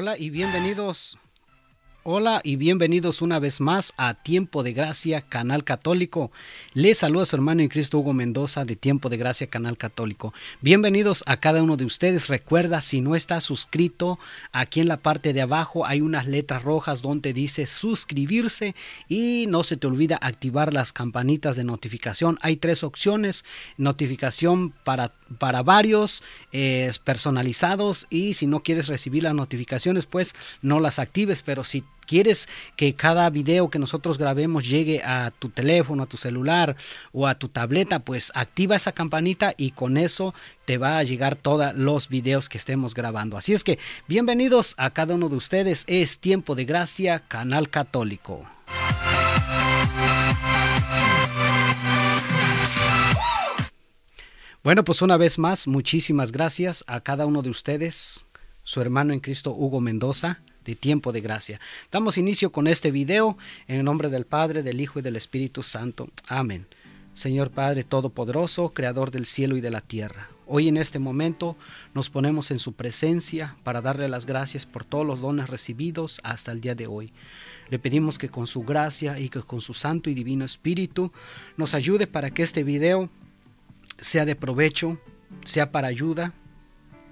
Hola y bienvenidos Hola y bienvenidos una vez más a Tiempo de Gracia, Canal Católico. Les saluda su hermano en Cristo Hugo Mendoza de Tiempo de Gracia, Canal Católico. Bienvenidos a cada uno de ustedes. Recuerda, si no estás suscrito, aquí en la parte de abajo hay unas letras rojas donde dice suscribirse y no se te olvida activar las campanitas de notificación. Hay tres opciones, notificación para, para varios, eh, personalizados y si no quieres recibir las notificaciones, pues no las actives, pero si quieres que cada video que nosotros grabemos llegue a tu teléfono, a tu celular o a tu tableta, pues activa esa campanita y con eso te va a llegar todos los videos que estemos grabando. Así es que bienvenidos a cada uno de ustedes. Es Tiempo de Gracia, Canal Católico. Bueno, pues una vez más, muchísimas gracias a cada uno de ustedes, su hermano en Cristo Hugo Mendoza de tiempo de gracia. Damos inicio con este video en el nombre del Padre, del Hijo y del Espíritu Santo. Amén. Señor Padre Todopoderoso, Creador del cielo y de la tierra. Hoy en este momento nos ponemos en su presencia para darle las gracias por todos los dones recibidos hasta el día de hoy. Le pedimos que con su gracia y que con su santo y divino Espíritu nos ayude para que este video sea de provecho, sea para ayuda,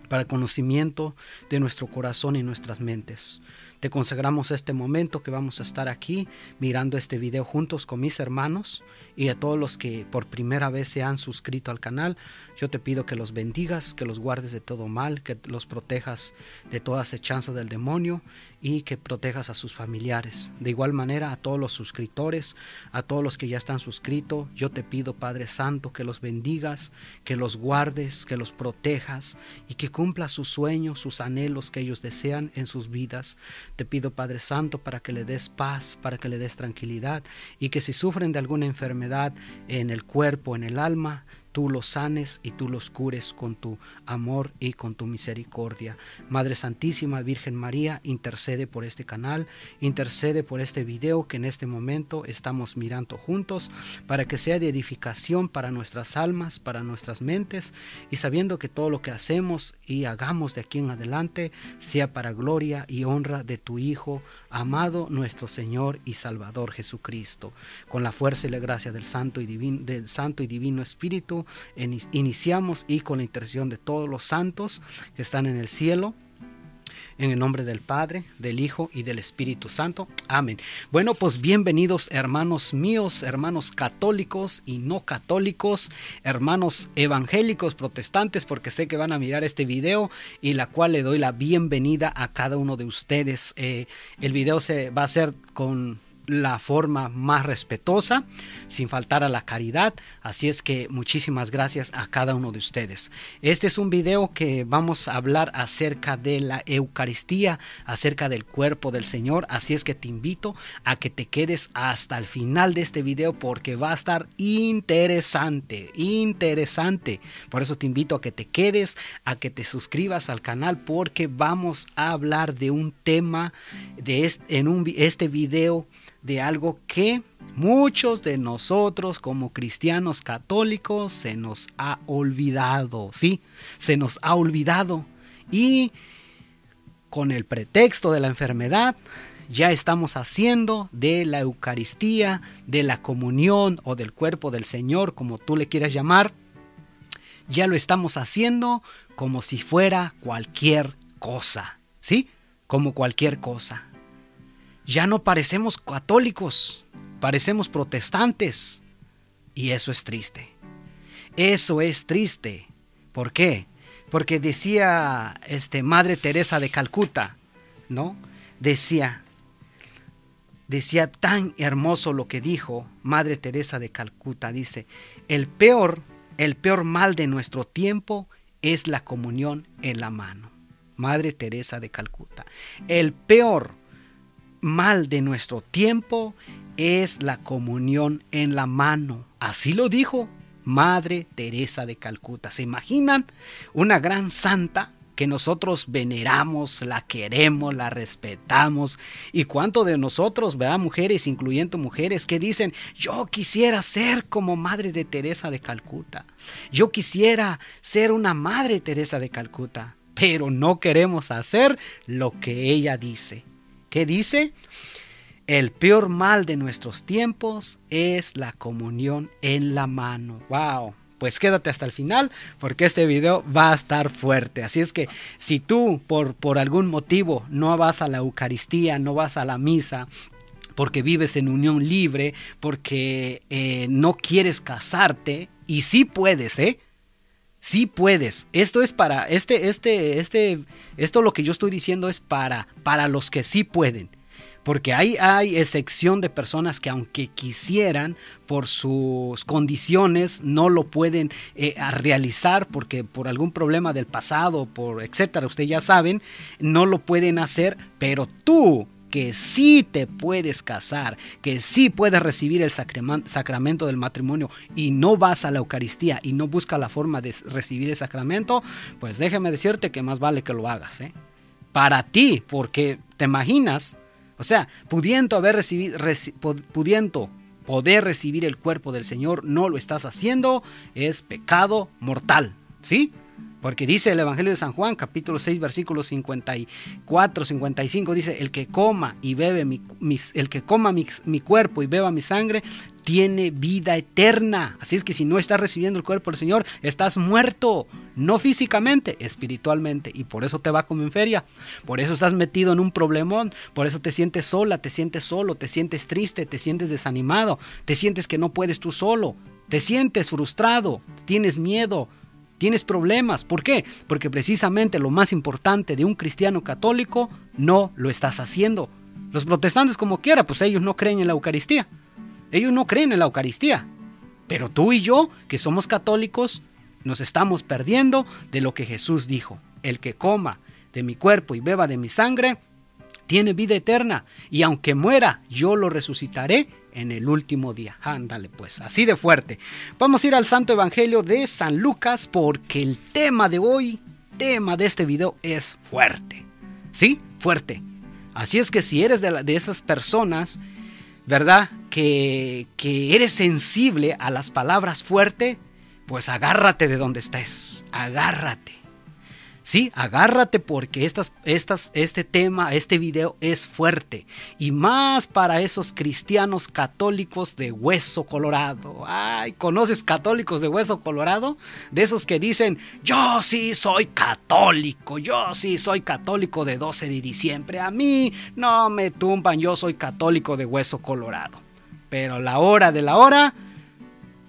para conocimiento de nuestro corazón y nuestras mentes. Te consagramos este momento que vamos a estar aquí mirando este video juntos con mis hermanos y a todos los que por primera vez se han suscrito al canal. Yo te pido que los bendigas, que los guardes de todo mal, que los protejas de toda acechanza del demonio y que protejas a sus familiares. De igual manera a todos los suscriptores, a todos los que ya están suscritos, yo te pido Padre Santo que los bendigas, que los guardes, que los protejas y que cumpla sus sueños, sus anhelos que ellos desean en sus vidas. Te pido Padre Santo para que le des paz, para que le des tranquilidad y que si sufren de alguna enfermedad en el cuerpo, en el alma, tú los sanes y tú los cures con tu amor y con tu misericordia. Madre Santísima Virgen María, intercede por este canal, intercede por este video que en este momento estamos mirando juntos, para que sea de edificación para nuestras almas, para nuestras mentes, y sabiendo que todo lo que hacemos y hagamos de aquí en adelante sea para gloria y honra de tu Hijo, amado nuestro Señor y Salvador Jesucristo. Con la fuerza y la gracia del Santo y Divino, del Santo y Divino Espíritu, iniciamos y con la intercesión de todos los santos que están en el cielo. En el nombre del Padre, del Hijo y del Espíritu Santo. Amén. Bueno, pues bienvenidos hermanos míos, hermanos católicos y no católicos, hermanos evangélicos, protestantes, porque sé que van a mirar este video y la cual le doy la bienvenida a cada uno de ustedes. Eh, el video se va a hacer con la forma más respetuosa, sin faltar a la caridad. Así es que muchísimas gracias a cada uno de ustedes. Este es un video que vamos a hablar acerca de la Eucaristía, acerca del cuerpo del Señor. Así es que te invito a que te quedes hasta el final de este video porque va a estar interesante, interesante. Por eso te invito a que te quedes, a que te suscribas al canal porque vamos a hablar de un tema de este, en un, este video de algo que muchos de nosotros como cristianos católicos se nos ha olvidado, ¿sí? Se nos ha olvidado. Y con el pretexto de la enfermedad, ya estamos haciendo de la Eucaristía, de la comunión o del cuerpo del Señor, como tú le quieras llamar, ya lo estamos haciendo como si fuera cualquier cosa, ¿sí? Como cualquier cosa ya no parecemos católicos, parecemos protestantes. Y eso es triste. Eso es triste. ¿Por qué? Porque decía este Madre Teresa de Calcuta, ¿no? Decía decía tan hermoso lo que dijo Madre Teresa de Calcuta, dice, el peor, el peor mal de nuestro tiempo es la comunión en la mano. Madre Teresa de Calcuta. El peor mal de nuestro tiempo es la comunión en la mano. Así lo dijo Madre Teresa de Calcuta. ¿Se imaginan? Una gran santa que nosotros veneramos, la queremos, la respetamos. ¿Y cuánto de nosotros, vea mujeres, incluyendo mujeres, que dicen, yo quisiera ser como Madre de Teresa de Calcuta? Yo quisiera ser una Madre Teresa de Calcuta. pero no queremos hacer lo que ella dice. ¿Qué dice? El peor mal de nuestros tiempos es la comunión en la mano. ¡Wow! Pues quédate hasta el final porque este video va a estar fuerte. Así es que si tú por, por algún motivo no vas a la Eucaristía, no vas a la misa, porque vives en unión libre, porque eh, no quieres casarte, y sí puedes, ¿eh? Sí puedes. Esto es para, este, este, este, esto lo que yo estoy diciendo es para, para los que sí pueden. Porque hay, hay excepción de personas que aunque quisieran, por sus condiciones, no lo pueden eh, realizar porque por algún problema del pasado, por etcétera, ustedes ya saben, no lo pueden hacer, pero tú que sí te puedes casar, que sí puedes recibir el sacramento del matrimonio y no vas a la Eucaristía y no buscas la forma de recibir el sacramento, pues déjeme decirte que más vale que lo hagas. ¿eh? Para ti, porque te imaginas, o sea, pudiendo haber recibido, pudiendo poder recibir el cuerpo del Señor, no lo estás haciendo, es pecado mortal. ¿Sí? Porque dice el Evangelio de San Juan, capítulo 6, versículos 54, 55, dice, el que coma y bebe mi, el que coma mi, cuerpo y beba mi sangre, tiene vida eterna. Así es que si no estás recibiendo el cuerpo del Señor, estás muerto, no físicamente, espiritualmente. Y por eso te va como en feria. Por eso estás metido en un problemón. Por eso te sientes sola, te sientes solo, te sientes triste, te sientes desanimado, te sientes que no puedes tú solo. Te sientes frustrado, tienes miedo, tienes problemas. ¿Por qué? Porque precisamente lo más importante de un cristiano católico no lo estás haciendo. Los protestantes como quiera, pues ellos no creen en la Eucaristía. Ellos no creen en la Eucaristía. Pero tú y yo, que somos católicos, nos estamos perdiendo de lo que Jesús dijo. El que coma de mi cuerpo y beba de mi sangre, tiene vida eterna. Y aunque muera, yo lo resucitaré en el último día. Ándale pues, así de fuerte. Vamos a ir al Santo Evangelio de San Lucas porque el tema de hoy, tema de este video es fuerte. ¿Sí? Fuerte. Así es que si eres de, esas personas, ¿verdad? Que, que eres sensible a las palabras fuerte, pues agárrate de donde estés. Agárrate. Sí, agárrate porque estas, estas, este tema, este video es fuerte. Y más para esos cristianos católicos de hueso colorado. Ay, ¿conoces católicos de hueso colorado? De esos que dicen, yo sí soy católico, yo sí soy católico de 12 de diciembre. A mí no me tumban, yo soy católico de hueso colorado. Pero la hora de la hora,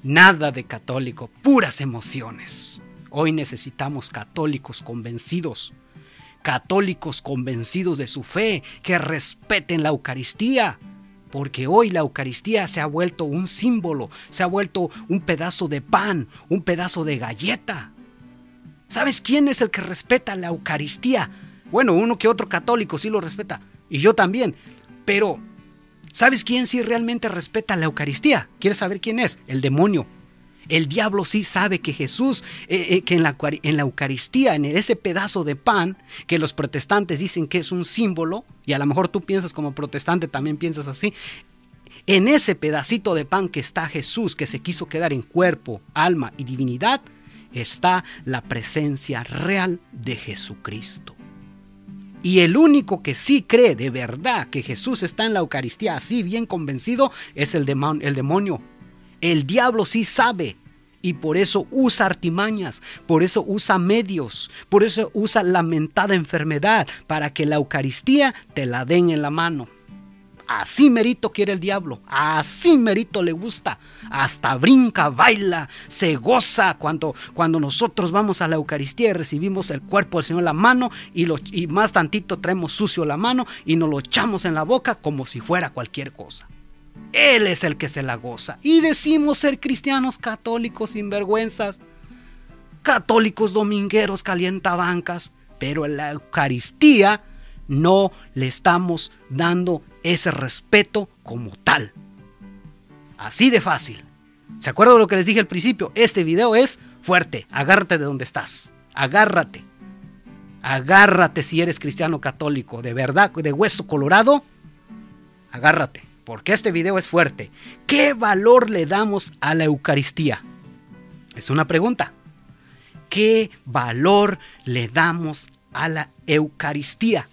nada de católico, puras emociones. Hoy necesitamos católicos convencidos, católicos convencidos de su fe, que respeten la Eucaristía, porque hoy la Eucaristía se ha vuelto un símbolo, se ha vuelto un pedazo de pan, un pedazo de galleta. ¿Sabes quién es el que respeta la Eucaristía? Bueno, uno que otro católico sí lo respeta, y yo también, pero ¿sabes quién sí realmente respeta la Eucaristía? ¿Quieres saber quién es? El demonio. El diablo sí sabe que Jesús, eh, eh, que en la, Eucaristía, en ese pedazo de pan, que los protestantes dicen que es un símbolo, y a lo mejor tú piensas como protestante, también piensas así, en ese pedacito de pan que está Jesús, que se quiso quedar en cuerpo, alma y divinidad, está la presencia real de Jesucristo. Y el único que sí cree de verdad que Jesús está en la Eucaristía así bien convencido es el demonio el diablo sí sabe y por eso usa artimañas, por eso usa medios, por eso usa lamentada enfermedad para que la Eucaristía te la den en la mano. Así merito quiere el diablo, así merito le gusta, hasta brinca, baila, se goza cuando, cuando nosotros vamos a la Eucaristía y recibimos el cuerpo del Señor en la mano y, lo, y más tantito traemos sucio la mano y nos lo echamos en la boca como si fuera cualquier cosa. Él es el que se la goza. Y decimos ser cristianos católicos sin vergüenzas, católicos domingueros calientabancas, pero en la Eucaristía no le estamos dando ese respeto como tal. Así de fácil. ¿Se acuerdan de lo que les dije al principio? Este video es fuerte. Agárrate de donde estás. Agárrate. Agárrate si eres cristiano católico. De verdad, de hueso colorado. Agárrate porque este video es fuerte. ¿Qué valor le damos a la Eucaristía? Es una pregunta. ¿Qué valor le damos a la Eucaristía.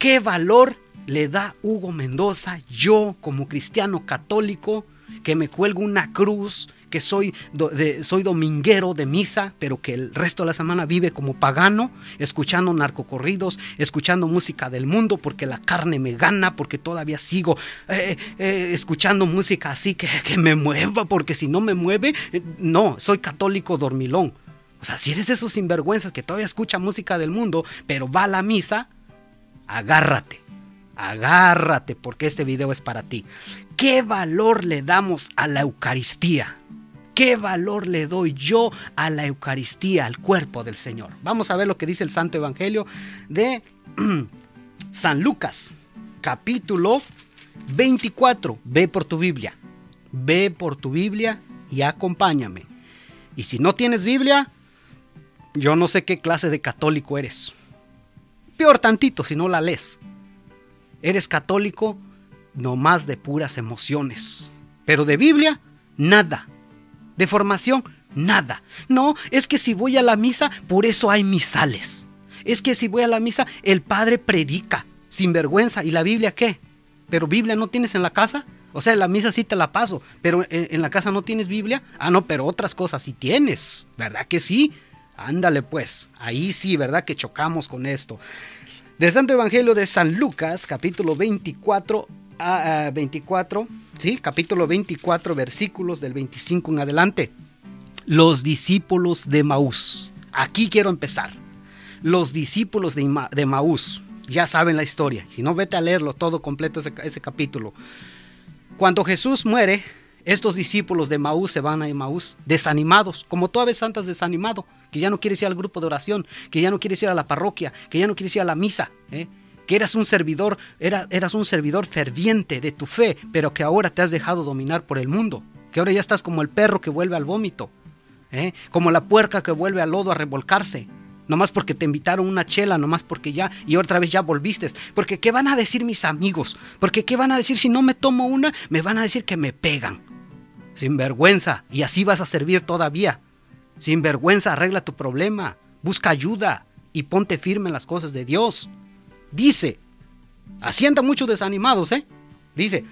¿Qué valor le da Hugo Mendoza, yo como cristiano católico, que me cuelgo una cruz, que soy, soy dominguero de misa, pero que el resto de la semana vive como pagano, escuchando narcocorridos, escuchando música del mundo, porque la carne me gana, porque todavía sigo eh, eh, escuchando música así que, que, me mueva, porque si no me mueve, eh, no, soy católico dormilón. O sea, si eres de esos sinvergüenzas que todavía escucha música del mundo, pero va a la misa, agárrate agárrate porque este video es para ti. ¿Qué valor le damos a la Eucaristía? ¿Qué valor le doy yo a la Eucaristía, al cuerpo del Señor? Vamos a ver lo que dice el Santo Evangelio de San Lucas, capítulo 24. Ve por tu Biblia. Ve por tu Biblia y acompáñame. Y si no tienes Biblia, yo no sé qué clase de católico eres. Peor tantito si no la lees. Eres católico no más de puras emociones. Pero de Biblia, nada. De formación, nada. No, es que si voy a la misa, por eso hay misales. Es que si voy a la misa, el Padre predica, sin vergüenza. ¿Y la Biblia qué? ¿Pero Biblia no tienes en la casa? O sea, la misa sí te la paso, pero en, en la casa no tienes Biblia. Ah, no, pero otras cosas sí tienes. ¿Verdad que sí? Ándale pues, ahí sí, ¿verdad que chocamos con esto? Del Santo Evangelio de San Lucas, capítulo 24 a 24, sí, capítulo 24, versículos del 25 en adelante. Los discípulos de Maús. Aquí quiero empezar. Los discípulos de, Maús. Ya saben la historia. Si no, vete a leerlo todo completo ese, capítulo. Cuando Jesús muere, estos discípulos de Maús se van a Maús desanimados, como tú aves santas desanimado, que ya no quieres ir al grupo de oración, que ya no quieres ir a la parroquia, que ya no quieres ir a la misa, ¿eh? Que eras un servidor, eras un servidor ferviente de tu fe, pero que ahora te has dejado dominar por el mundo, que ahora ya estás como el perro que vuelve al vómito, ¿eh? como la puerca que vuelve al lodo a revolcarse, nomás porque te invitaron una chela, nomás porque ya, y otra vez ya volviste. Porque ¿qué van a decir mis amigos? Porque ¿qué van a decir si no me tomo una? Me van a decir que me pegan sin vergüenza, y así vas a servir todavía. Sin vergüenza, arregla tu problema, busca ayuda y ponte firme en las cosas de Dios. Dice, asienta muchos desanimados, ¿eh? Dice,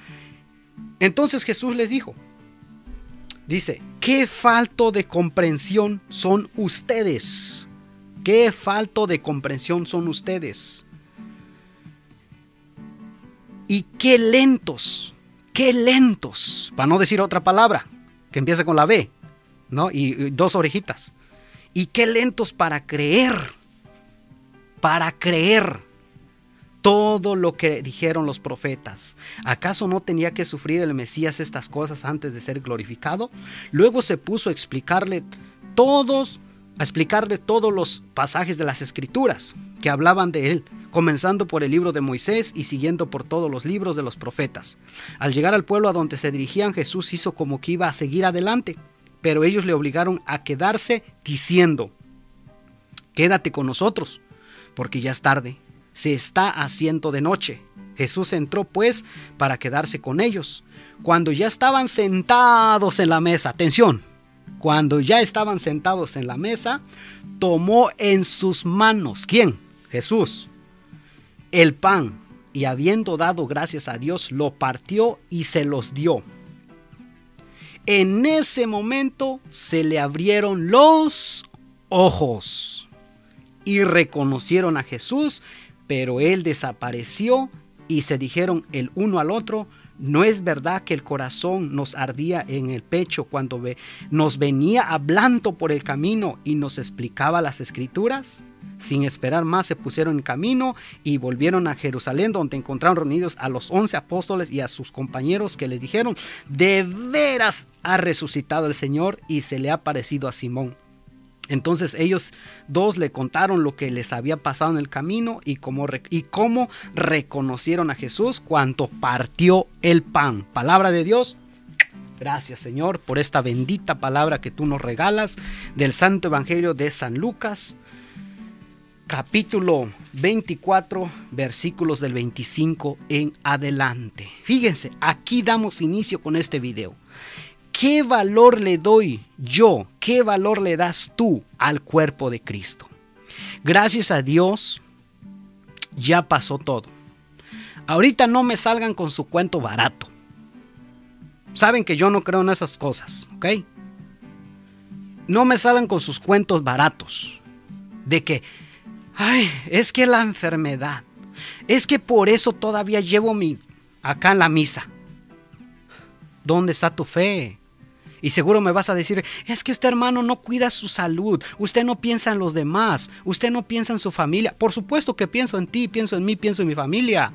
entonces Jesús les dijo, dice, qué falto de comprensión son ustedes. Qué falto de comprensión son ustedes. Y qué lentos qué lentos, para no decir otra palabra, que empieza con la B, ¿no? Y, dos orejitas. Y qué lentos para creer, para creer todo lo que dijeron los profetas. ¿Acaso no tenía que sufrir el Mesías estas cosas antes de ser glorificado? Luego se puso a explicarle todos, a explicarle todos los pasajes de las escrituras que hablaban de él, comenzando por el libro de Moisés y siguiendo por todos los libros de los profetas. Al llegar al pueblo a donde se dirigían, Jesús hizo como que iba a seguir adelante, pero ellos le obligaron a quedarse diciendo, quédate con nosotros, porque ya es tarde, se está haciendo de noche. Jesús entró pues para quedarse con ellos. Cuando ya estaban sentados en la mesa, atención, cuando ya estaban sentados en la mesa, tomó en sus manos, ¿quién? Jesús, el pan y habiendo dado gracias a Dios, lo partió y se los dio. En ese momento se le abrieron los ojos y reconocieron a Jesús, pero él desapareció y se dijeron el uno al otro, ¿No es verdad que el corazón nos ardía en el pecho cuando nos venía hablando por el camino y nos explicaba las escrituras? Sin esperar más se pusieron en camino y volvieron a Jerusalén donde encontraron reunidos a los once apóstoles y a sus compañeros que les dijeron, de veras ha resucitado el Señor y se le ha parecido a Simón. Entonces ellos dos le contaron lo que les había pasado en el camino y cómo, y cómo reconocieron a Jesús cuando partió el pan. Palabra de Dios. Gracias Señor por esta bendita palabra que tú nos regalas del Santo Evangelio de San Lucas, capítulo 24, versículos del 25 en adelante. Fíjense, aquí damos inicio con este video. ¿Qué valor le doy yo? ¿Qué valor le das tú al cuerpo de Cristo? Gracias a Dios, ya pasó todo. Ahorita no me salgan con su cuento barato. Saben que yo no creo en esas cosas, ¿ok? No me salgan con sus cuentos baratos. De que, ay, es que la enfermedad. Es que por eso todavía llevo mi acá en la misa. ¿Dónde está tu fe? Y seguro me vas a decir, es que usted hermano no cuida su salud, usted no piensa en los demás, usted no piensa en su familia. Por supuesto que pienso en ti, pienso en mí, pienso en mi familia.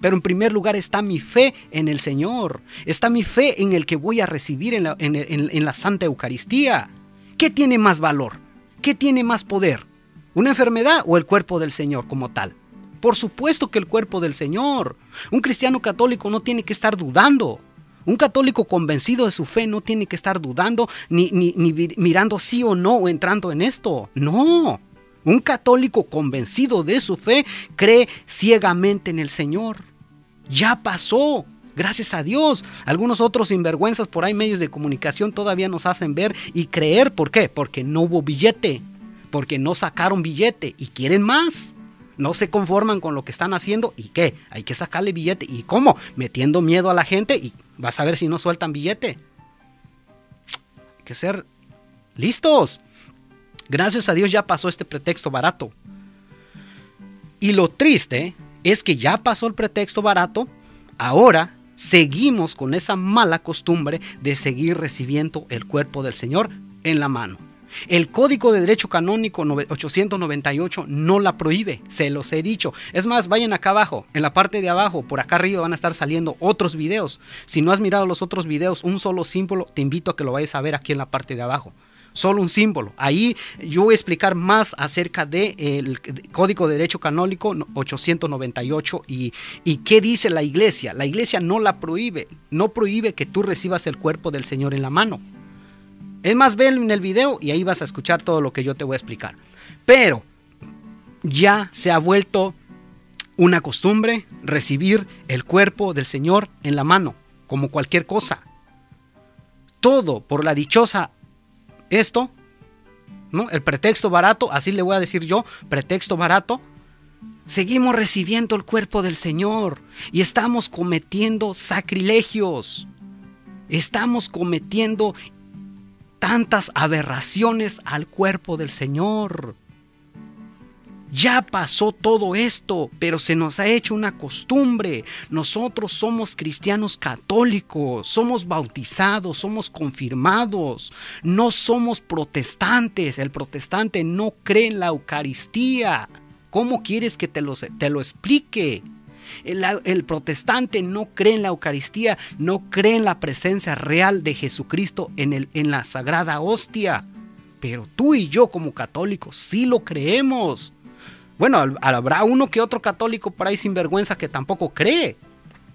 Pero en primer lugar está mi fe en el Señor, está mi fe en el que voy a recibir en la, en la Santa Eucaristía. ¿Qué tiene más valor? ¿Qué tiene más poder? ¿Una enfermedad o el cuerpo del Señor como tal? Por supuesto que el cuerpo del Señor. Un cristiano católico no tiene que estar dudando. Un católico convencido de su fe no tiene que estar dudando ni, ni, mirando sí o no o entrando en esto. No. Un católico convencido de su fe cree ciegamente en el Señor. Ya pasó. Gracias a Dios. Algunos otros sinvergüenzas por ahí medios de comunicación todavía nos hacen ver y creer. ¿Por qué? Porque no hubo billete. Porque no sacaron billete y quieren más no se conforman con lo que están haciendo y qué, hay que sacarle billete. ¿Y cómo? Metiendo miedo a la gente y vas a ver si no sueltan billete. Hay que ser listos. Gracias a Dios ya pasó este pretexto barato. Y lo triste es que ya pasó el pretexto barato, ahora seguimos con esa mala costumbre de seguir recibiendo el cuerpo del Señor en la mano. El Código de Derecho Canónico 898 no la prohíbe, se los he dicho. Es más, vayan acá abajo, en la parte de abajo, por acá arriba van a estar saliendo otros videos. Si no has mirado los otros videos, un solo símbolo, te invito a que lo vayas a ver aquí en la parte de abajo solo un símbolo. Ahí yo voy a explicar más acerca del Código de Derecho Canónico 898 y, y, qué dice la iglesia. La iglesia no la prohíbe, no prohíbe que tú recibas el cuerpo del Señor en la mano. Es más, ven en el video y ahí vas a escuchar todo lo que yo te voy a explicar. Pero ya se ha vuelto una costumbre recibir el cuerpo del Señor en la mano, como cualquier cosa. Todo por la dichosa esto, ¿no? El pretexto barato, así le voy a decir yo, pretexto barato. Seguimos recibiendo el cuerpo del Señor y estamos cometiendo sacrilegios. Estamos cometiendo tantas aberraciones al cuerpo del Señor. Ya pasó todo esto, pero se nos ha hecho una costumbre. Nosotros somos cristianos católicos, somos bautizados, somos confirmados, no somos protestantes. El protestante no cree en la Eucaristía. ¿Cómo quieres que te lo, explique? El, protestante no cree en la Eucaristía, no cree en la presencia real de Jesucristo en, el, en la sagrada hostia. Pero tú y yo como católicos sí lo creemos. Bueno, habrá uno que otro católico por ahí sin vergüenza que tampoco cree.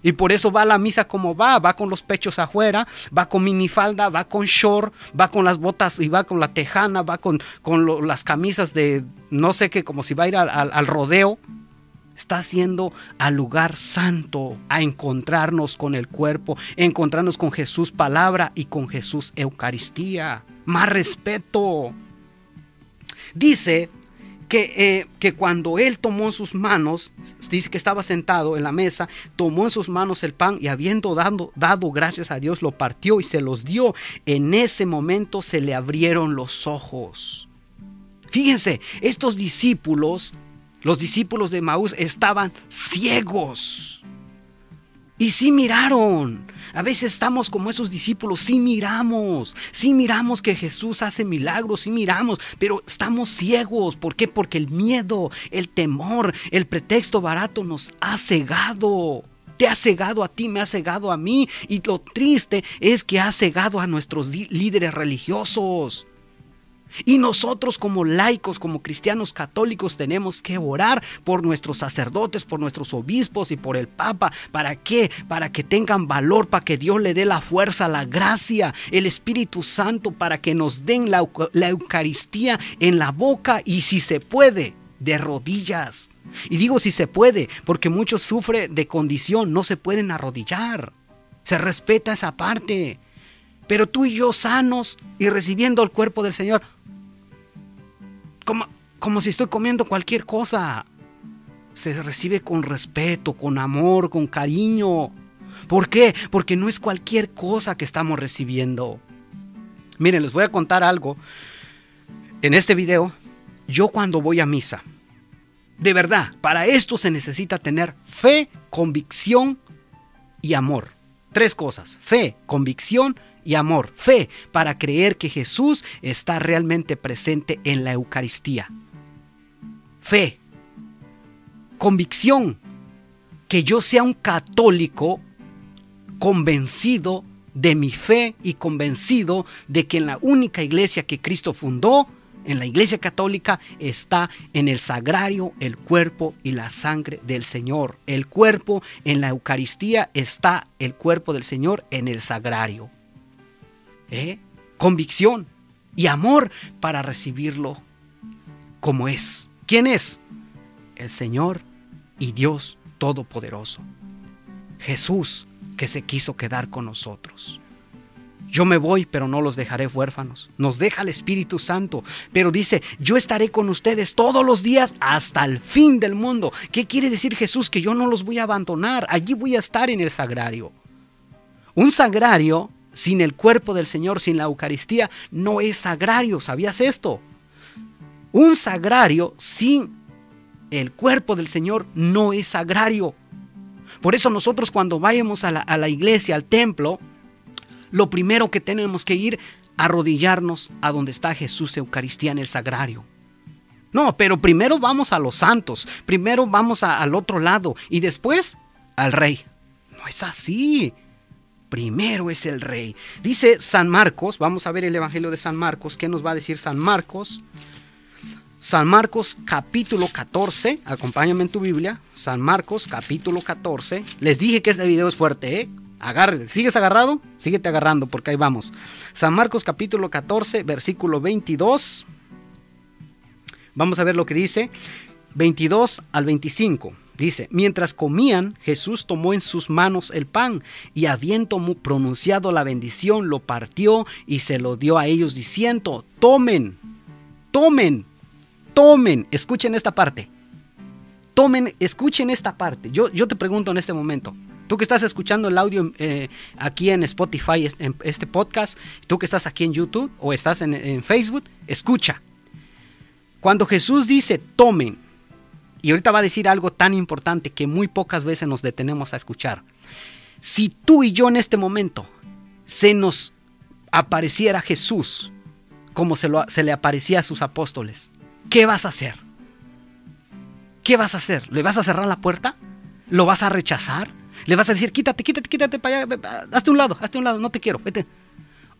Y por eso va a la misa como va, va con los pechos afuera, va con minifalda, va con short, va con las botas y va con la tejana, va con, con las camisas de no sé qué, como si va a ir al rodeo está haciendo al lugar santo, a encontrarnos con el cuerpo, encontrarnos con Jesús palabra y con Jesús Eucaristía. Más respeto. Dice que, eh, que, cuando él tomó en sus manos, dice que estaba sentado en la mesa, tomó en sus manos el pan y habiendo dado, dado gracias a Dios, lo partió y se los dio. En ese momento se le abrieron los ojos. Fíjense, estos discípulos los discípulos de Maús estaban ciegos. Y sí miraron. A veces estamos como esos discípulos, sí miramos, sí miramos que Jesús hace milagros, sí miramos, pero estamos ciegos. ¿Por qué? Porque el miedo, el temor, el pretexto barato nos ha cegado. Te ha cegado a ti, me ha cegado a mí. Y lo triste es que ha cegado a nuestros líderes religiosos. Y nosotros como laicos, como cristianos católicos, tenemos que orar por nuestros sacerdotes, por nuestros obispos y por el Papa. ¿Para qué? Para que tengan valor, para que Dios le dé la fuerza, la gracia, el Espíritu Santo, para que nos den la, Eucaristía en la boca y si se puede, de rodillas. Y digo si se puede, porque muchos sufren de condición, no se pueden arrodillar. Se respeta esa parte. Pero tú y yo sanos y recibiendo el cuerpo del Señor, como si estoy comiendo cualquier cosa. Se recibe con respeto, con amor, con cariño. ¿Por qué? Porque no es cualquier cosa que estamos recibiendo. Miren, les voy a contar algo. En este video, yo cuando voy a misa, de verdad, para esto se necesita tener fe, convicción y amor. Tres cosas, fe, convicción y amor. Fe para creer que Jesús está realmente presente en la Eucaristía. Fe, convicción, que yo sea un católico convencido de mi fe y convencido de que en la única iglesia que Cristo fundó, en la iglesia católica, está en el sagrario el cuerpo y la sangre del Señor. El cuerpo en la Eucaristía está el cuerpo del Señor en el sagrario. ¿Eh? Convicción y amor para recibirlo como es. ¿Quién es? El Señor y Dios Todopoderoso. Jesús que se quiso quedar con nosotros. Yo me voy, pero no los dejaré huérfanos. Nos deja el Espíritu Santo, pero dice, yo estaré con ustedes todos los días hasta el fin del mundo. ¿Qué quiere decir Jesús? Que yo no los voy a abandonar. Allí voy a estar en el sagrario. Un sagrario sin el cuerpo del Señor, sin la Eucaristía, no es sagrario. ¿Sabías esto? Un sagrario sin el cuerpo del Señor no es sagrario. Por eso nosotros cuando vayamos a la, iglesia, al templo, lo primero que tenemos que ir arrodillarnos a donde está Jesús Eucaristía en el sagrario. No, pero primero vamos a los santos, primero vamos al otro lado y después al rey. No es así. Primero es el rey. Dice San Marcos, vamos a ver el Evangelio de San Marcos, ¿qué nos va a decir San Marcos? San Marcos capítulo 14, acompáñame en tu Biblia, San Marcos capítulo 14. Les dije que este video es fuerte, ¿eh? ¿sigues agarrado? Síguete agarrando porque ahí vamos. San Marcos capítulo 14, versículo 22. Vamos a ver lo que dice. 22 al 25. Dice, mientras comían, Jesús tomó en sus manos el pan y habiendo pronunciado la bendición, lo partió y se lo dio a ellos diciendo, tomen, tomen, tomen, escuchen esta parte. Tomen, escuchen esta parte. Yo, yo te pregunto en este momento, Tú que estás escuchando el audio eh, aquí en Spotify, en este podcast, tú que estás aquí en YouTube o estás en, en Facebook, escucha. Cuando Jesús dice tomen, y ahorita va a decir algo tan importante que muy pocas veces nos detenemos a escuchar. Si tú y yo en este momento se nos apareciera Jesús como se, le aparecía a sus apóstoles, ¿qué vas a hacer? ¿Qué vas a hacer? ¿Le vas a cerrar la puerta? ¿Lo vas a rechazar? Le vas a decir, quítate, quítate, quítate para allá, hazte un lado, hazte un lado, no te quiero, vete.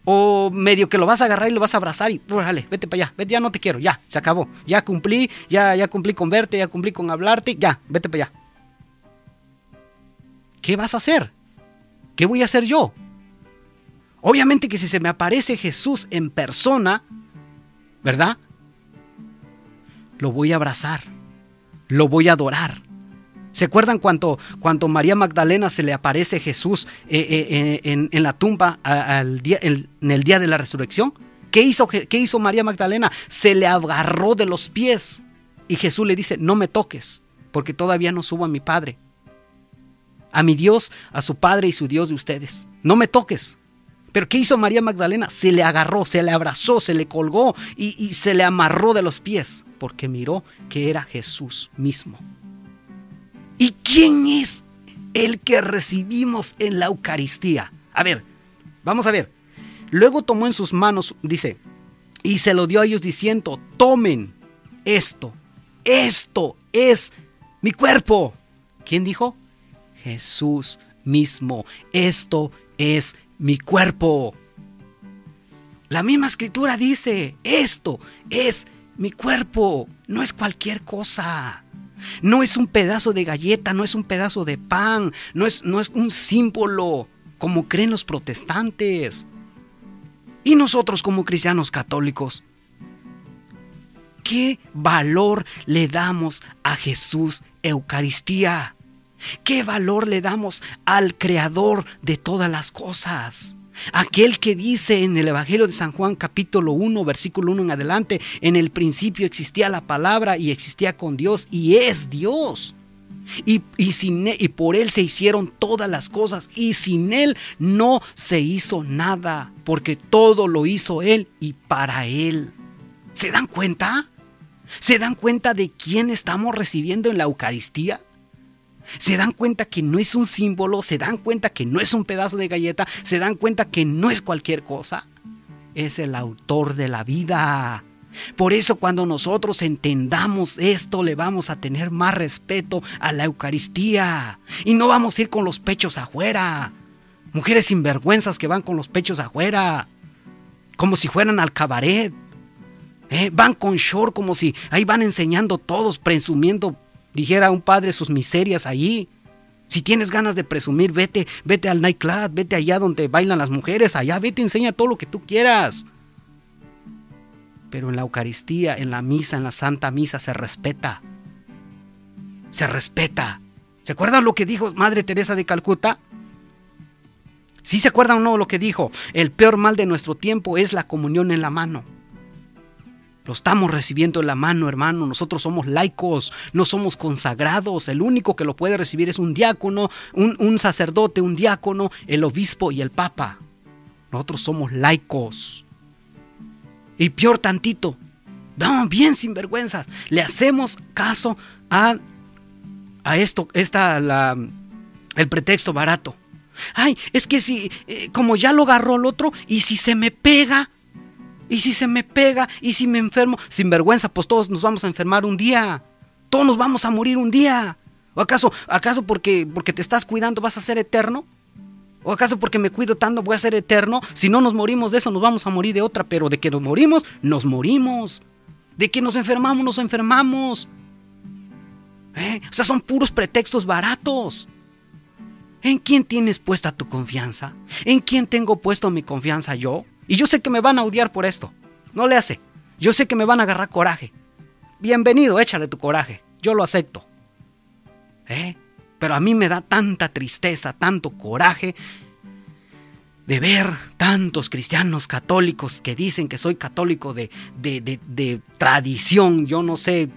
O medio que lo vas a agarrar y lo vas a abrazar y, vale, vete para allá, vete, ya no te quiero, ya, se acabó. Ya cumplí, ya, ya cumplí con verte, ya cumplí con hablarte, ya, vete para allá. ¿Qué vas a hacer? ¿Qué voy a hacer yo? Obviamente que si se me aparece Jesús en persona, ¿verdad? Lo voy a abrazar, lo voy a adorar, ¿Se acuerdan cuando, María Magdalena se le aparece Jesús eh, eh, eh, en, la tumba día, en, el día de la resurrección? ¿Qué hizo, ¿Qué hizo María Magdalena? Se le agarró de los pies y Jesús le dice, no me toques, porque todavía no subo a mi Padre, a mi Dios, a su Padre y su Dios de ustedes. No me toques. Pero ¿qué hizo María Magdalena? Se le agarró, se le abrazó, se le colgó y, y se le amarró de los pies, porque miró que era Jesús mismo. ¿Y quién es el que recibimos en la Eucaristía? A ver, vamos a ver. Luego tomó en sus manos, dice, y se lo dio a ellos diciendo, tomen esto, esto es mi cuerpo. ¿Quién dijo? Jesús mismo, esto es mi cuerpo. La misma escritura dice, esto es mi cuerpo, no es cualquier cosa. No es un pedazo de galleta, no es un pedazo de pan, no es, no es un símbolo como creen los protestantes. Y nosotros como cristianos católicos, ¿qué valor le damos a Jesús Eucaristía? ¿Qué valor le damos al Creador de todas las cosas? Aquel que dice en el Evangelio de San Juan capítulo 1, versículo 1 en adelante, en el principio existía la palabra y existía con Dios y es Dios. Y, sin, e, y por Él se hicieron todas las cosas y sin Él no se hizo nada, porque todo lo hizo Él y para Él. ¿Se dan cuenta? ¿Se dan cuenta de quién estamos recibiendo en la Eucaristía? Se dan cuenta que no es un símbolo, se dan cuenta que no es un pedazo de galleta, se dan cuenta que no es cualquier cosa. Es el autor de la vida. Por eso cuando nosotros entendamos esto, le vamos a tener más respeto a la Eucaristía. Y no vamos a ir con los pechos afuera. Mujeres sinvergüenzas que van con los pechos afuera. Como si fueran al cabaret. ¿Eh? Van con short como si ahí van enseñando todos, presumiendo dijera un padre sus miserias allí. Si tienes ganas de presumir, vete, vete al nightclub, vete allá donde bailan las mujeres, allá vete, enseña todo lo que tú quieras. Pero en la Eucaristía, en la misa, en la Santa Misa se respeta. Se respeta. ¿Se acuerdan lo que dijo Madre Teresa de Calcuta? ¿Sí se acuerdan o no lo que dijo? El peor mal de nuestro tiempo es la comunión en la mano. Lo estamos recibiendo en la mano, hermano. Nosotros somos laicos, no somos consagrados. El único que lo puede recibir es un diácono, un, sacerdote, un diácono, el obispo y el papa. Nosotros somos laicos. Y peor tantito, vamos bien sinvergüenzas. Le hacemos caso a, a esto, esta, el pretexto barato. Ay, es que si, eh, como ya lo agarró el otro, y si se me pega, ¿Y si se me pega? ¿Y si me enfermo? Sin vergüenza, pues todos nos vamos a enfermar un día. Todos nos vamos a morir un día. ¿O acaso, acaso porque, porque te estás cuidando vas a ser eterno? ¿O acaso porque me cuido tanto voy a ser eterno? Si no nos morimos de eso, nos vamos a morir de otra. Pero de que nos morimos, nos morimos. De que nos enfermamos, nos enfermamos. ¿Eh? O sea, son puros pretextos baratos. ¿En quién tienes puesta tu confianza? ¿En quién tengo puesto mi confianza yo? Y yo sé que me van a odiar por esto. No le hace. Yo sé que me van a agarrar coraje. Bienvenido, échale tu coraje. Yo lo acepto. ¿Eh? Pero a mí me da tanta tristeza, tanto coraje de ver tantos cristianos católicos que dicen que soy católico de, de, tradición, yo no sé,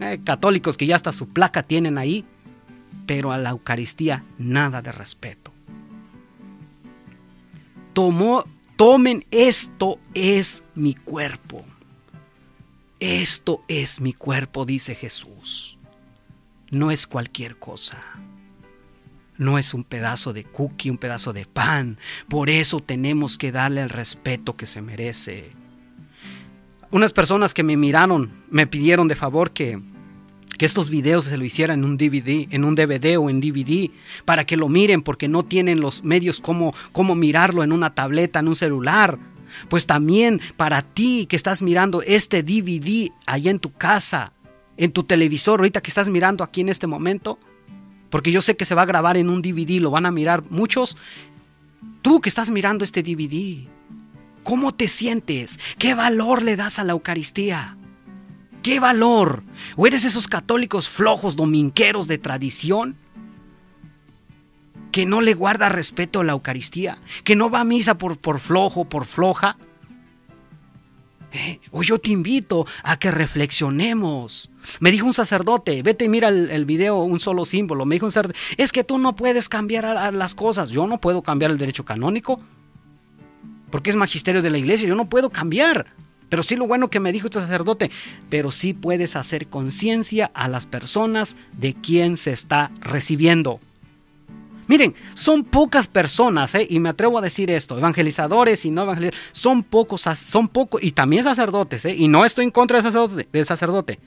eh, católicos que ya hasta su placa tienen ahí, pero a la Eucaristía nada de respeto. Tomó tomen esto es mi cuerpo. Esto es mi cuerpo, dice Jesús. No es cualquier cosa. No es un pedazo de cookie, un pedazo de pan. Por eso tenemos que darle el respeto que se merece. Unas personas que me miraron me pidieron de favor que que estos videos se lo hicieran en un DVD, en un DVD o en DVD, para que lo miren, porque no tienen los medios como, como mirarlo en una tableta, en un celular. Pues también para ti que estás mirando este DVD allá en tu casa, en tu televisor, ahorita que estás mirando aquí en este momento, porque yo sé que se va a grabar en un DVD, lo van a mirar muchos. Tú que estás mirando este DVD, ¿cómo te sientes? ¿Qué valor le das a la Eucaristía? ¿Qué valor? ¿O eres esos católicos flojos, dominqueros de tradición? Que no le guarda respeto a la Eucaristía, que no va a misa por, por flojo, por floja. ¿Eh? O yo te invito a que reflexionemos. Me dijo un sacerdote, vete y mira el, video, un solo símbolo. Me dijo un sacerdote, es que tú no puedes cambiar las cosas. Yo no puedo cambiar el derecho canónico, porque es magisterio de la iglesia, yo no puedo cambiar. Pero sí lo bueno que me dijo este sacerdote, pero sí puedes hacer conciencia a las personas de quién se está recibiendo. Miren, son pocas personas, ¿eh? y me atrevo a decir esto, evangelizadores y no evangelizadores, son pocos, son pocos, y también sacerdotes, ¿eh? y no estoy en contra del sacerdote.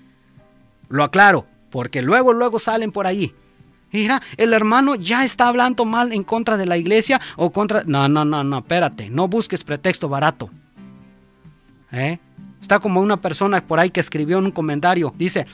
Lo aclaro, porque luego, luego salen por ahí. Mira, el hermano ya está hablando mal en contra de la iglesia o contra... No, no, no, no, espérate, no busques pretexto barato. ¿Eh? Está como una persona por ahí que escribió en un comentario. Dice,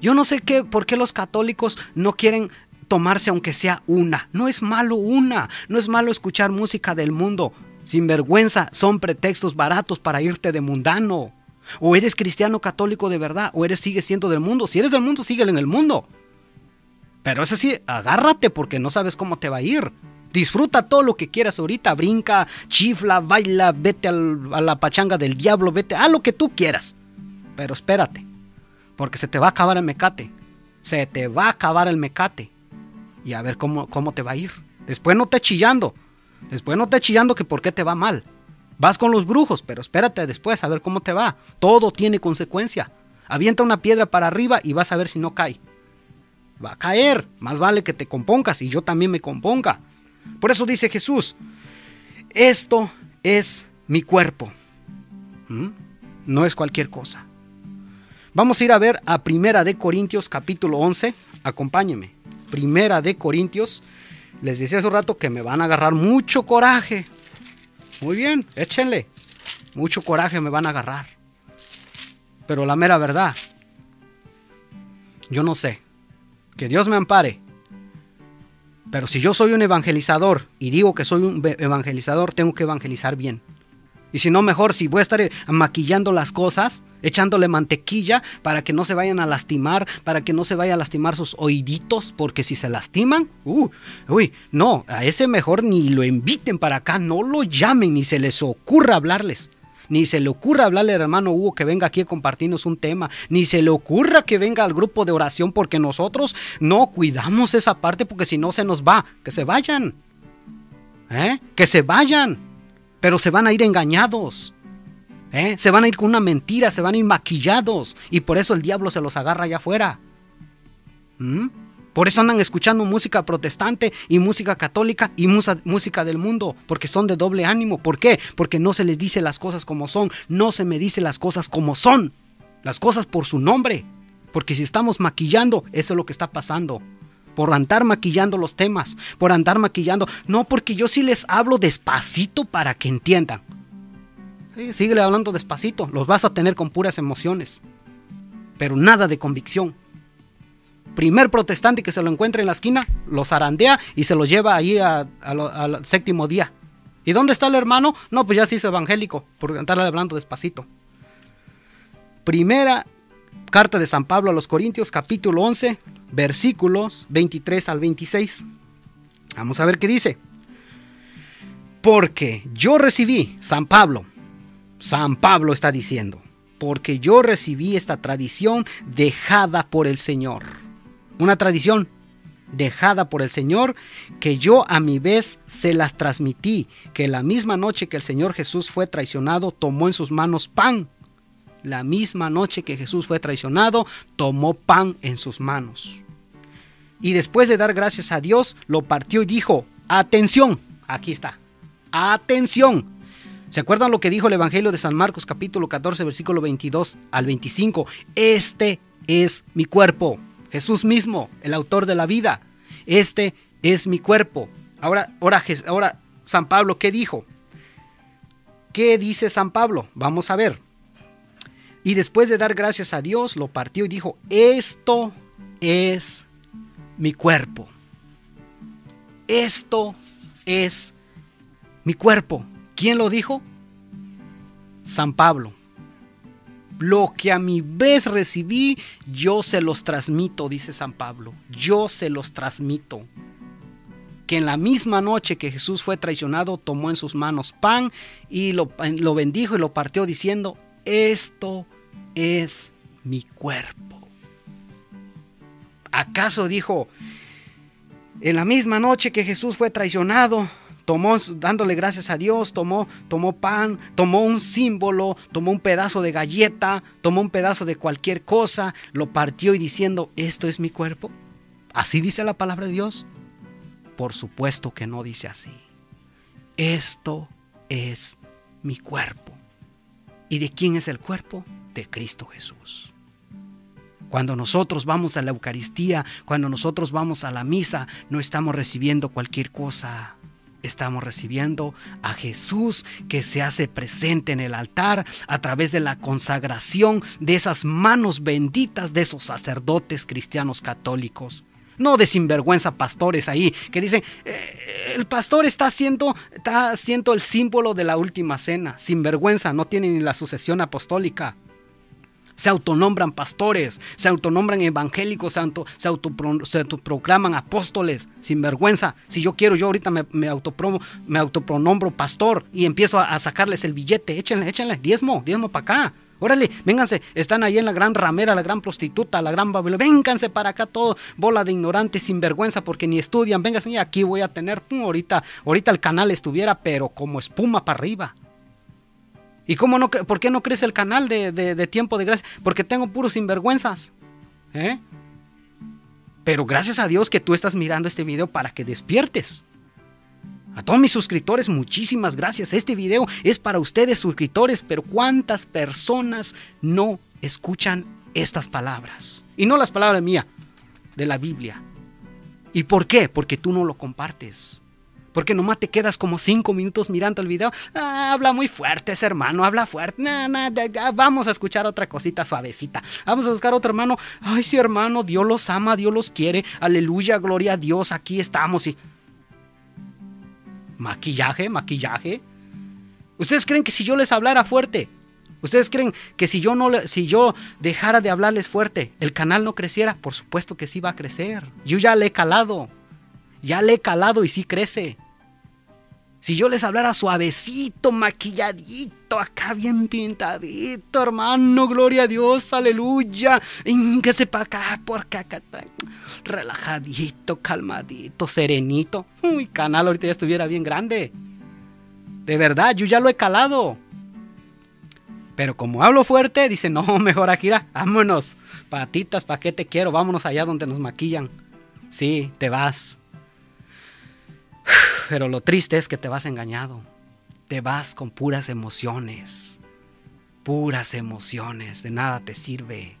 yo no sé qué, por qué los católicos no quieren tomarse aunque sea una. No es malo una. No es malo escuchar música del mundo. Sin vergüenza, son pretextos baratos para irte de mundano. O eres cristiano católico de verdad, o eres sigue siendo del mundo. Si eres del mundo, síguele en el mundo. Pero eso sí, agárrate porque no sabes cómo te va a ir. Disfruta todo lo que quieras ahorita, brinca, chifla, baila, vete a la pachanga del diablo, vete a lo que tú quieras. Pero espérate, porque se te va a acabar el mecate. Se te va a acabar el mecate. Y a ver cómo, cómo te va a ir. Después no te chillando. Después no te chillando que por qué te va mal. Vas con los brujos, pero espérate después a ver cómo te va. Todo tiene consecuencia. Avienta una piedra para arriba y vas a ver si no cae. Va a caer. Más vale que te compongas y yo también me componga. Por eso dice Jesús, esto es mi cuerpo. ¿Mm? No es cualquier cosa. Vamos a ir a ver a Primera de Corintios capítulo 11. Acompáñeme. Primera de Corintios. Les decía hace un rato que me van a agarrar mucho coraje. Muy bien, échenle. Mucho coraje me van a agarrar. Pero la mera verdad, yo no sé. Que Dios me ampare. Pero si yo soy un evangelizador y digo que soy un evangelizador, tengo que evangelizar bien. Y si no, mejor si voy a estar maquillando las cosas, echándole mantequilla para que no se vayan a lastimar, para que no se vayan a lastimar sus oíditos, porque si se lastiman, uh, uy, no, a ese mejor ni lo inviten para acá, no lo llamen, ni se les ocurra hablarles. Ni se le ocurra hablarle al hermano Hugo que venga aquí a compartirnos un tema. Ni se le ocurra que venga al grupo de oración porque nosotros no cuidamos esa parte porque si no se nos va. Que se vayan. ¿Eh? Que se vayan. Pero se van a ir engañados. ¿Eh? Se van a ir con una mentira, se van a ir maquillados. Y por eso el diablo se los agarra allá afuera. ¿Mm? Por eso andan escuchando música protestante y música católica y música del mundo, porque son de doble ánimo. ¿Por qué? Porque no se les dice las cosas como son, no se me dice las cosas como son, las cosas por su nombre. Porque si estamos maquillando, eso es lo que está pasando. Por andar maquillando los temas, por andar maquillando. No, porque yo sí les hablo despacito para que entiendan. Sí, síguele hablando despacito, los vas a tener con puras emociones, pero nada de convicción primer protestante que se lo encuentra en la esquina, lo zarandea y se lo lleva ahí al séptimo día. ¿Y dónde está el hermano? No, pues ya se hizo evangélico, por estarle hablando despacito. Primera carta de San Pablo a los Corintios, capítulo 11, versículos 23 al 26. Vamos a ver qué dice. Porque yo recibí, San Pablo, San Pablo está diciendo, porque yo recibí esta tradición dejada por el Señor una tradición dejada por el Señor, que yo a mi vez se las transmití, que la misma noche que el Señor Jesús fue traicionado, tomó en sus manos pan. La misma noche que Jesús fue traicionado, tomó pan en sus manos. Y después de dar gracias a Dios, lo partió y dijo, atención, aquí está, atención. ¿Se acuerdan lo que dijo el Evangelio de San Marcos capítulo 14 versículo 22 al 25? Este es mi cuerpo Jesús mismo, el autor de la vida. Este es mi cuerpo. Ahora, ahora, ahora San Pablo, ¿qué dijo? ¿Qué dice San Pablo? Vamos a ver. Y después de dar gracias a Dios, lo partió y dijo, esto es mi cuerpo. Esto es mi cuerpo. ¿Quién lo dijo? San Pablo. Lo que a mi vez recibí, yo se los transmito, dice San Pablo. Yo se los transmito. Que en la misma noche que Jesús fue traicionado, tomó en sus manos pan y lo, bendijo y lo partió diciendo, esto es mi cuerpo. ¿Acaso dijo, en la misma noche que Jesús fue traicionado, tomó, dándole gracias a Dios, tomó, tomó pan, tomó un símbolo, tomó un pedazo de galleta, tomó un pedazo de cualquier cosa, lo partió y diciendo, esto es mi cuerpo. ¿Así dice la palabra de Dios? Por supuesto que no dice así. Esto es mi cuerpo. ¿Y de quién es el cuerpo? De Cristo Jesús. Cuando nosotros vamos a la Eucaristía, cuando nosotros vamos a la misa, no estamos recibiendo cualquier cosa estamos recibiendo a Jesús que se hace presente en el altar a través de la consagración de esas manos benditas de esos sacerdotes cristianos católicos. No de sinvergüenza pastores ahí que dicen, eh, el pastor está haciendo, está haciendo el símbolo de la última cena. Sinvergüenza, no tiene ni la sucesión apostólica. Se autonombran pastores, se autonombran evangélicos, se, auto, se, autoproclaman apóstoles, sin vergüenza. Si yo quiero, yo ahorita me, me, autopromo, me autopronombro pastor y empiezo a, sacarles el billete. Échenle, échenle, diezmo, diezmo para acá. Órale, vénganse, están ahí en la gran ramera, la gran prostituta, la gran Babilonia. Vénganse para acá todo, bola de ignorantes sin vergüenza porque ni estudian. Vénganse, y aquí voy a tener, pum, ahorita, ahorita el canal estuviera, pero como espuma para arriba. ¿Y cómo no, por qué no crece el canal de, Tiempo de Gracia? Porque tengo puros sinvergüenzas. ¿eh? Pero gracias a Dios que tú estás mirando este video para que despiertes. A todos mis suscriptores, muchísimas gracias. Este video es para ustedes, suscriptores, pero ¿cuántas personas no escuchan estas palabras? Y no las palabras mías, de la Biblia. ¿Y por qué? Porque tú no lo compartes. Porque nomás te quedas como cinco minutos mirando el video. Ah, habla muy fuerte ese hermano, habla fuerte. vamos a escuchar otra cosita suavecita. Vamos a buscar otro hermano. Ay, sí, hermano, Dios los ama, Dios los quiere. Aleluya, gloria a Dios, aquí estamos. Y... Maquillaje, maquillaje. ¿Ustedes creen que si yo les hablara fuerte, ¿Ustedes creen que si yo no si yo dejara de hablarles fuerte, el canal no creciera? Por supuesto que sí va a crecer. Yo ya le he calado. Ya le he calado y sí crece. Si yo les hablara suavecito, maquilladito, acá bien pintadito, hermano, gloria a Dios, aleluya. Que para acá, porque acá, relajadito, calmadito, serenito. Uy, canal ahorita ya estuviera bien grande. De verdad, yo ya lo he calado. Pero como hablo fuerte, dice, no, mejor aquí, vámonos. Patitas, ¿para qué te quiero? Vámonos allá donde nos maquillan. Sí, te vas. Pero lo triste es que te vas engañado. Te vas con puras emociones. Puras emociones. De nada te sirve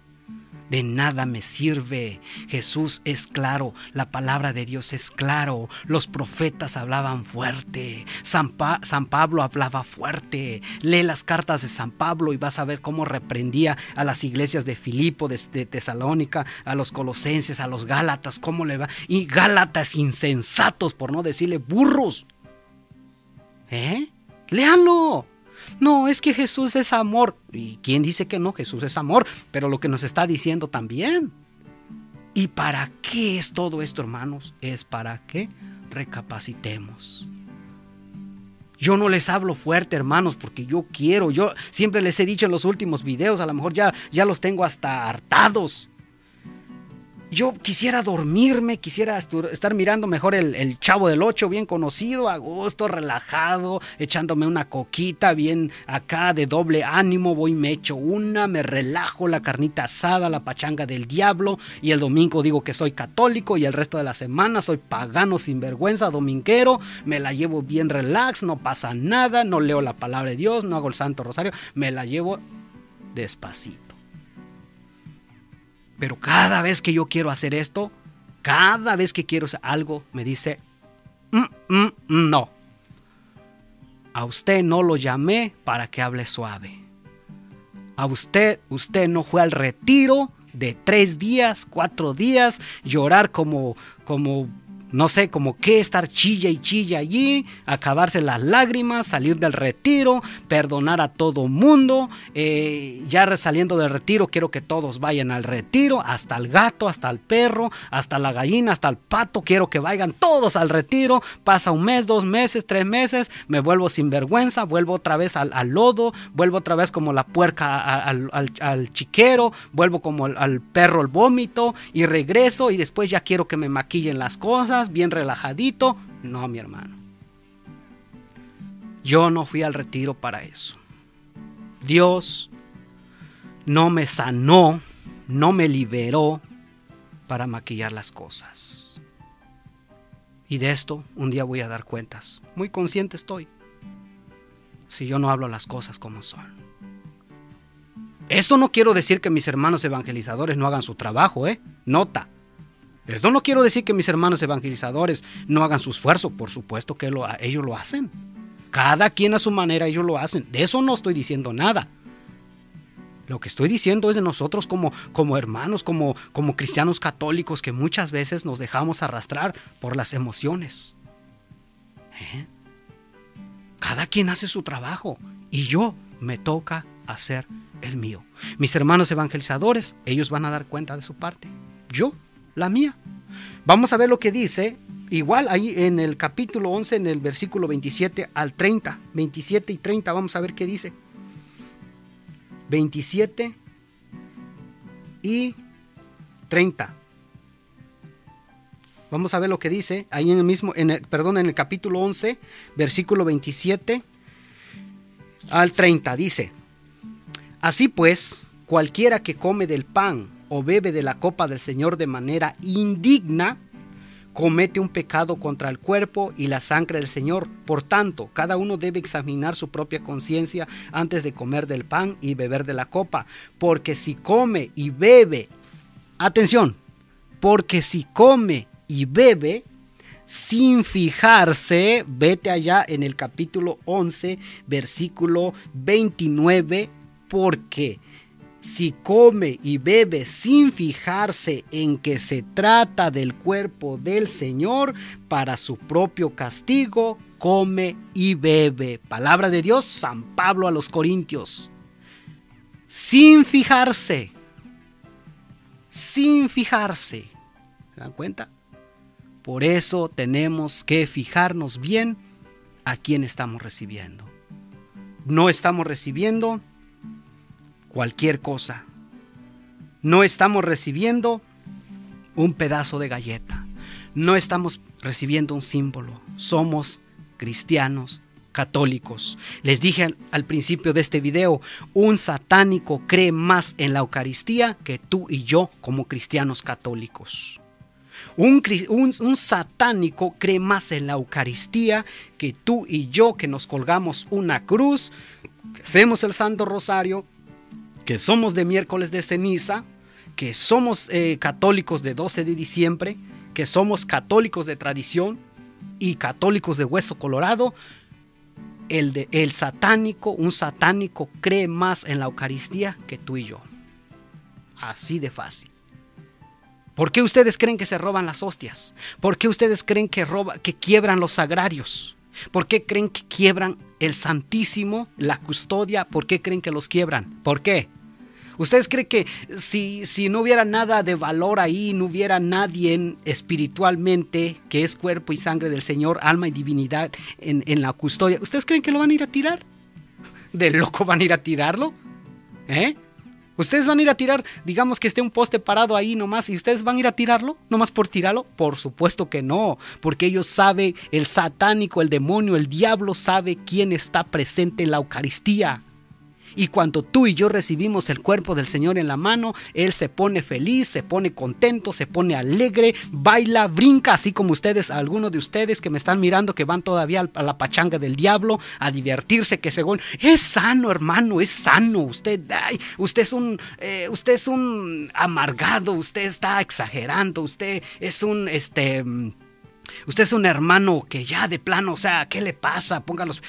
de nada me sirve. Jesús es claro, la palabra de Dios es claro, los profetas hablaban fuerte, San, Pablo hablaba fuerte. Lee las cartas de San Pablo y vas a ver cómo reprendía a las iglesias de Filipo, de, de Tesalónica, a los colosenses, a los gálatas, cómo le va. Y gálatas insensatos, por no decirle burros. ¿Eh? Léanlo. No, es que Jesús es amor. ¿Y quién dice que no? Jesús es amor, pero lo que nos está diciendo también. ¿Y para qué es todo esto, hermanos? Es para que recapacitemos. Yo no les hablo fuerte, hermanos, porque yo quiero. Yo siempre les he dicho en los últimos videos, a lo mejor ya, ya los tengo hasta hartados yo quisiera dormirme, quisiera estar mirando mejor el, Chavo del Ocho, bien conocido, a gusto, relajado, echándome una coquita, bien acá de doble ánimo, voy me echo una, me relajo la carnita asada, la pachanga del diablo, y el domingo digo que soy católico y el resto de la semana soy pagano sin vergüenza, dominguero, me la llevo bien relax, no pasa nada, no leo la palabra de Dios, no hago el Santo Rosario, me la llevo despacito. Pero cada vez que yo quiero hacer esto, cada vez que quiero hacer algo, me dice, mm, mm, no. A usted no lo llamé para que hable suave. A usted, usted no fue al retiro de tres días, cuatro días, llorar como, como no sé, como que estar chilla y chilla allí, acabarse las lágrimas, salir del retiro, perdonar a todo mundo. Eh, ya saliendo del retiro, quiero que todos vayan al retiro, hasta el gato, hasta el perro, hasta la gallina, hasta el pato, quiero que vayan todos al retiro. Pasa un mes, dos meses, tres meses, me vuelvo sin vergüenza, vuelvo otra vez al, lodo, vuelvo otra vez como la puerca al, chiquero, vuelvo como al perro el vómito y regreso y después ya quiero que me maquillen las cosas bien relajadito. No, mi hermano. Yo no fui al retiro para eso. Dios no me sanó, no me liberó para maquillar las cosas. Y de esto un día voy a dar cuentas. Muy consciente estoy. Si yo no hablo las cosas como son. Esto no quiero decir que mis hermanos evangelizadores no hagan su trabajo, ¿eh? Nota. Esto no quiero decir que mis hermanos evangelizadores no hagan su esfuerzo, por supuesto que ellos lo hacen. Cada quien a su manera ellos lo hacen. De eso no estoy diciendo nada. Lo que estoy diciendo es de nosotros como, como hermanos, como, como cristianos católicos que muchas veces nos dejamos arrastrar por las emociones. ¿Eh? Cada quien hace su trabajo y yo me toca hacer el mío. Mis hermanos evangelizadores, ellos van a dar cuenta de su parte. Yo, la mía. Vamos a ver lo que dice, igual ahí en el capítulo 11, en el versículo 27 al 30. 27 y 30, vamos a ver qué dice. 27 y 30. Vamos a ver lo que dice ahí en el mismo, en el, perdón, en el capítulo 11, versículo 27 al 30. Dice, así pues, cualquiera que come del pan o bebe de la copa del Señor de manera indigna, comete un pecado contra el cuerpo y la sangre del Señor. Por tanto, cada uno debe examinar su propia conciencia antes de comer del pan y beber de la copa, porque si come y bebe, atención, porque si come y bebe sin fijarse, vete allá en el capítulo 11, versículo 29, porque si come y bebe sin fijarse en que se trata del cuerpo del Señor para su propio castigo, come y bebe. Palabra de Dios, San Pablo a los Corintios. Sin fijarse, sin fijarse. ¿Se dan cuenta? Por eso tenemos que fijarnos bien a quién estamos recibiendo. No estamos recibiendo cualquier cosa. No estamos recibiendo un pedazo de galleta. No estamos recibiendo un símbolo. Somos cristianos católicos. Les dije al, principio de este video, un satánico cree más en la Eucaristía que tú y yo como cristianos católicos. Un, satánico cree más en la Eucaristía que tú y yo que nos colgamos una cruz, que hacemos el Santo Rosario, que somos de miércoles de ceniza, que somos eh, católicos de 12 de diciembre, que somos católicos de tradición y católicos de hueso colorado. El, de, el satánico, un satánico cree más en la Eucaristía que tú y yo. Así de fácil. ¿Por qué ustedes creen que se roban las hostias? ¿Por qué ustedes creen que, roba, que quiebran los sagrarios? ¿Por qué creen que quiebran el Santísimo, la custodia? ¿Por qué creen que los quiebran? ¿Por qué? ¿Ustedes creen que si, si no hubiera nada de valor ahí, no hubiera nadie espiritualmente que es cuerpo y sangre del Señor, alma y divinidad en, en la custodia, ¿ustedes creen que lo van a ir a tirar? ¿De loco van a ir a tirarlo? ¿Eh? ¿Ustedes van a ir a tirar, digamos que esté un poste parado ahí nomás, y ustedes van a ir a tirarlo, nomás por tirarlo? Por supuesto que no, porque ellos saben, el satánico, el demonio, el diablo sabe quién está presente en la Eucaristía. Y cuando tú y yo recibimos el cuerpo del Señor en la mano, Él se pone feliz, se pone contento, se pone alegre, baila, brinca, así como ustedes, algunos de ustedes que me están mirando que van todavía a la pachanga del diablo a divertirse, que según es sano, hermano, es sano. Usted, usted es un, eh, usted es un amargado, usted está exagerando, usted es un, este, usted es un hermano que ya de plano, o sea, ¿qué le pasa? Póngalos.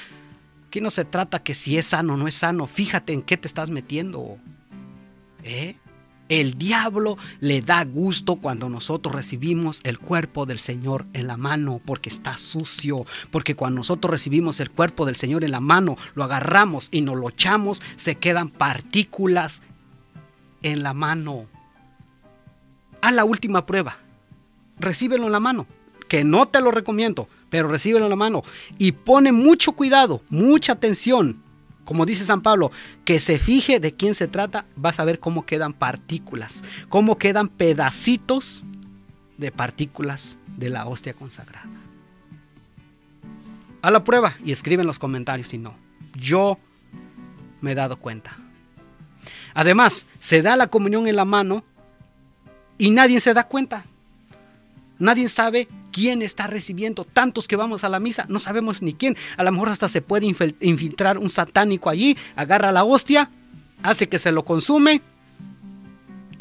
Aquí no se trata que si es sano o no es sano, fíjate en qué te estás metiendo. ¿Eh? El diablo le da gusto cuando nosotros recibimos el cuerpo del Señor en la mano porque está sucio, porque cuando nosotros recibimos el cuerpo del Señor en la mano, lo agarramos y nos lo echamos, se quedan partículas en la mano. A la última prueba, recíbelo en la mano, que no te lo recomiendo, pero recíbelo en la mano. Y pone mucho cuidado, mucha atención. Como dice San Pablo, que se fije de quién se trata, vas a ver cómo quedan partículas, cómo quedan pedacitos de partículas de la hostia consagrada. A la prueba y escribe en los comentarios si no. Yo me he dado cuenta. Además, se da la comunión en la mano y nadie se da cuenta. Nadie sabe quién está recibiendo. Tantos que vamos a la misa, no sabemos ni quién. A lo mejor hasta se puede infiltrar un satánico allí, agarra la hostia, hace que se lo consume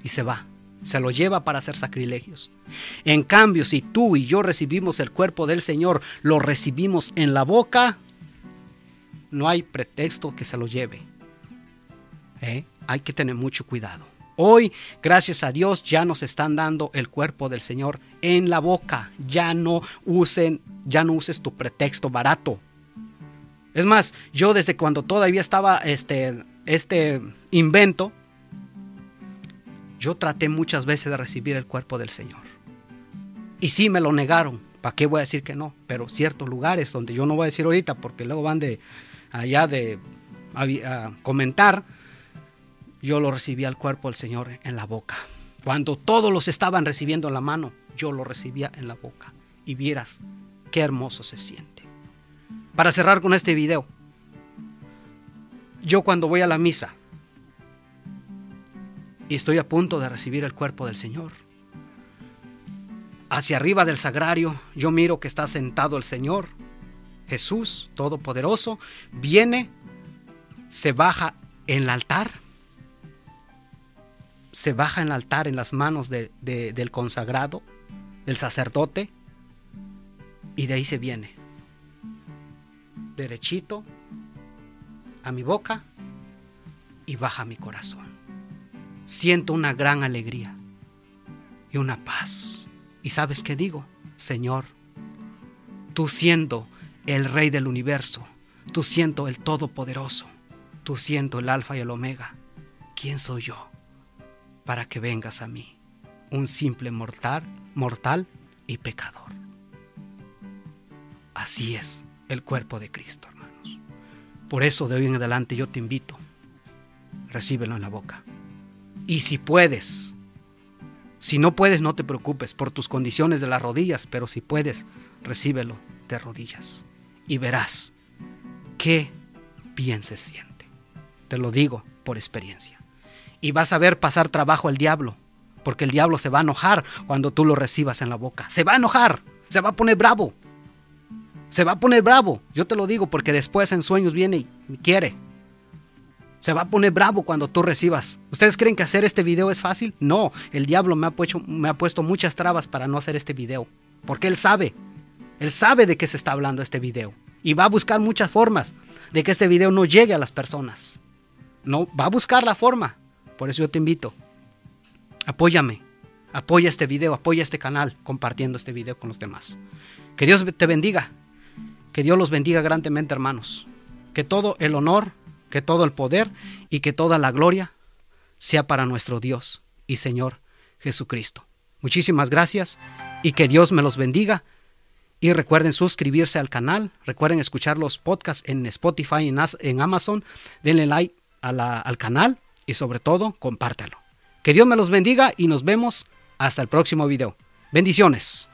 y se va. Se lo lleva para hacer sacrilegios. En cambio, si tú y yo recibimos el cuerpo del Señor, lo recibimos en la boca, no hay pretexto que se lo lleve. ¿Eh? Hay que tener mucho cuidado. Hoy, gracias a Dios, ya nos están dando el cuerpo del Señor en la boca. Ya no usen, ya no uses tu pretexto barato. Es más, yo desde cuando todavía estaba este, este invento, yo traté muchas veces de recibir el cuerpo del Señor. Y sí me lo negaron. ¿Para qué voy a decir que no? Pero ciertos lugares donde yo no voy a decir ahorita porque luego van de allá de a, comentar, yo lo recibía el cuerpo del Señor en la boca. Cuando todos los estaban recibiendo en la mano, yo lo recibía en la boca. Y vieras qué hermoso se siente. Para cerrar con este video, yo cuando voy a la misa y estoy a punto de recibir el cuerpo del Señor, hacia arriba del sagrario yo miro que está sentado el Señor, Jesús Todopoderoso, viene, se baja en el altar, se baja en el altar en las manos del consagrado, del sacerdote, y de ahí se viene, derechito, a mi boca y baja mi corazón. Siento una gran alegría y una paz. ¿Y sabes qué digo? Señor, tú siendo el Rey del universo, tú siendo el Todopoderoso, tú siendo el Alfa y el Omega, ¿quién soy yo para que vengas a mí, un simple mortal, mortal y pecador? Así es el cuerpo de Cristo. Por eso de hoy en adelante yo te invito, recíbelo en la boca. Y si puedes, si no puedes, no te preocupes por tus condiciones de las rodillas, pero si puedes, recíbelo de rodillas y verás qué bien se siente. Te lo digo por experiencia. Y vas a ver pasar trabajo al diablo, porque el diablo se va a enojar cuando tú lo recibas en la boca. Se va a enojar, se va a poner bravo se va a poner bravo, yo te lo digo, porque después en sueños viene y quiere. Se va a poner bravo cuando tú recibas. ¿Ustedes creen que hacer este video es fácil? No, el diablo me ha, puesto, me ha puesto muchas trabas para no hacer este video. Porque él sabe, él sabe de qué se está hablando este video. Y va a buscar muchas formas de que este video no llegue a las personas. No, va a buscar la forma. Por eso yo te invito. Apóyame. Apoya este video, apoya este canal compartiendo este video con los demás. Que Dios te bendiga. Que Dios los bendiga grandemente, hermanos. Que todo el honor, que todo el poder y que toda la gloria sea para nuestro Dios y Señor Jesucristo. Muchísimas gracias y que Dios me los bendiga. Y recuerden suscribirse al canal, recuerden escuchar los podcasts en Spotify, en, Amazon, denle like al canal y sobre todo compártalo. Que Dios me los bendiga y nos vemos hasta el próximo video. Bendiciones.